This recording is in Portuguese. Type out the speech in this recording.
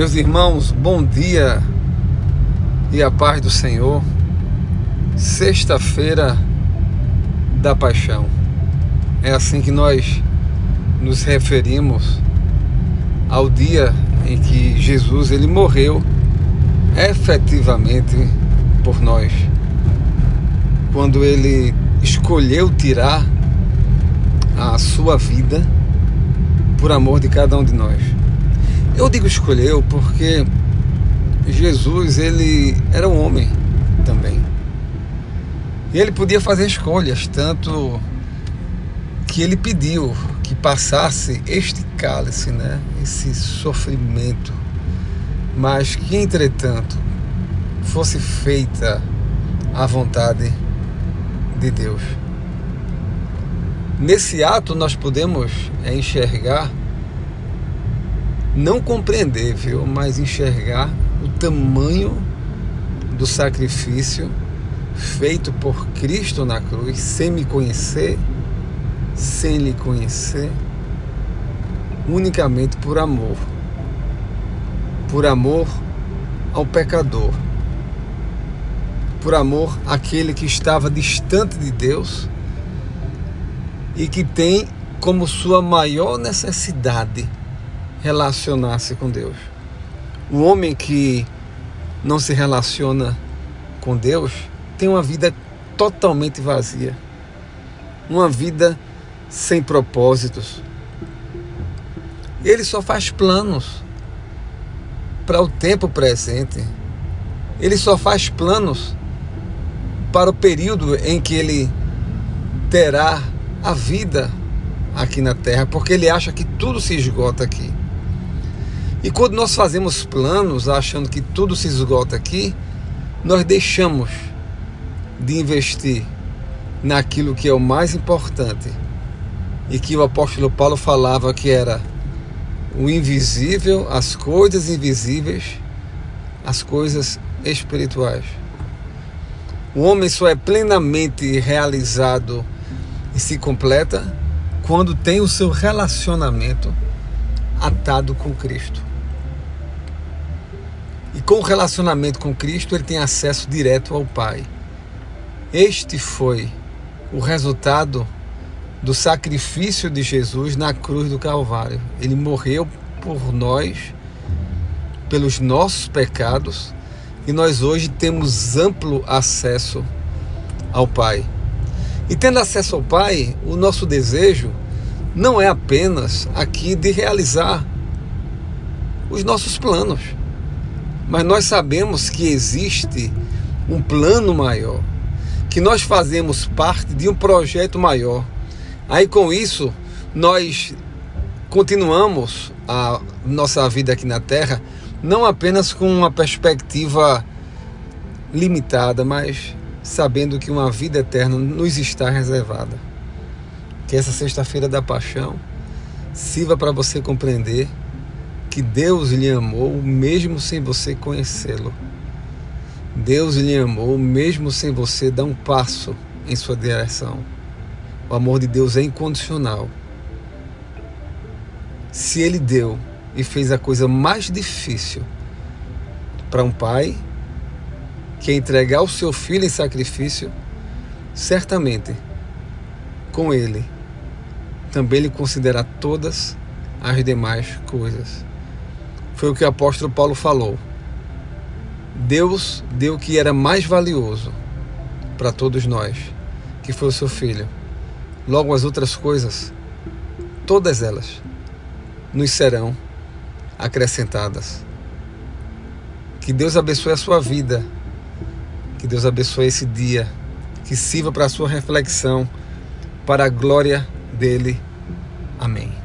Meus irmãos, bom dia e a paz do Senhor. Sexta-feira da Paixão. É assim que nós nos referimos ao dia em que Jesus ele morreu efetivamente por nós. Quando ele escolheu tirar a sua vida por amor de cada um de nós. Eu digo escolheu porque Jesus ele era um homem também. E ele podia fazer escolhas, tanto que ele pediu que passasse este cálice, né? Esse sofrimento, mas que entretanto fosse feita a vontade de Deus. Nesse ato nós podemos enxergar não compreender, viu, mas enxergar o tamanho do sacrifício feito por Cristo na cruz, sem me conhecer, sem lhe conhecer, unicamente por amor. Por amor ao pecador. Por amor àquele que estava distante de Deus e que tem como sua maior necessidade relacionar-se com Deus. O homem que não se relaciona com Deus tem uma vida totalmente vazia, uma vida sem propósitos. Ele só faz planos para o tempo presente. Ele só faz planos para o período em que ele terá a vida aqui na terra, porque ele acha que tudo se esgota aqui. E quando nós fazemos planos achando que tudo se esgota aqui, nós deixamos de investir naquilo que é o mais importante e que o apóstolo Paulo falava que era o invisível, as coisas invisíveis, as coisas espirituais. O homem só é plenamente realizado e se completa quando tem o seu relacionamento atado com Cristo. Com o relacionamento com Cristo, ele tem acesso direto ao Pai. Este foi o resultado do sacrifício de Jesus na cruz do Calvário. Ele morreu por nós, pelos nossos pecados, e nós hoje temos amplo acesso ao Pai. E tendo acesso ao Pai, o nosso desejo não é apenas aqui de realizar os nossos planos mas nós sabemos que existe um plano maior, que nós fazemos parte de um projeto maior. Aí com isso, nós continuamos a nossa vida aqui na Terra não apenas com uma perspectiva limitada, mas sabendo que uma vida eterna nos está reservada. Que essa sexta-feira da paixão sirva para você compreender que Deus lhe amou mesmo sem você conhecê-lo. Deus lhe amou mesmo sem você dar um passo em sua direção. O amor de Deus é incondicional. Se ele deu e fez a coisa mais difícil para um pai, que é entregar o seu filho em sacrifício, certamente com ele também lhe considerar todas as demais coisas. Foi o que o apóstolo Paulo falou. Deus deu o que era mais valioso para todos nós, que foi o seu filho. Logo as outras coisas, todas elas, nos serão acrescentadas. Que Deus abençoe a sua vida. Que Deus abençoe esse dia. Que sirva para a sua reflexão, para a glória dele. Amém.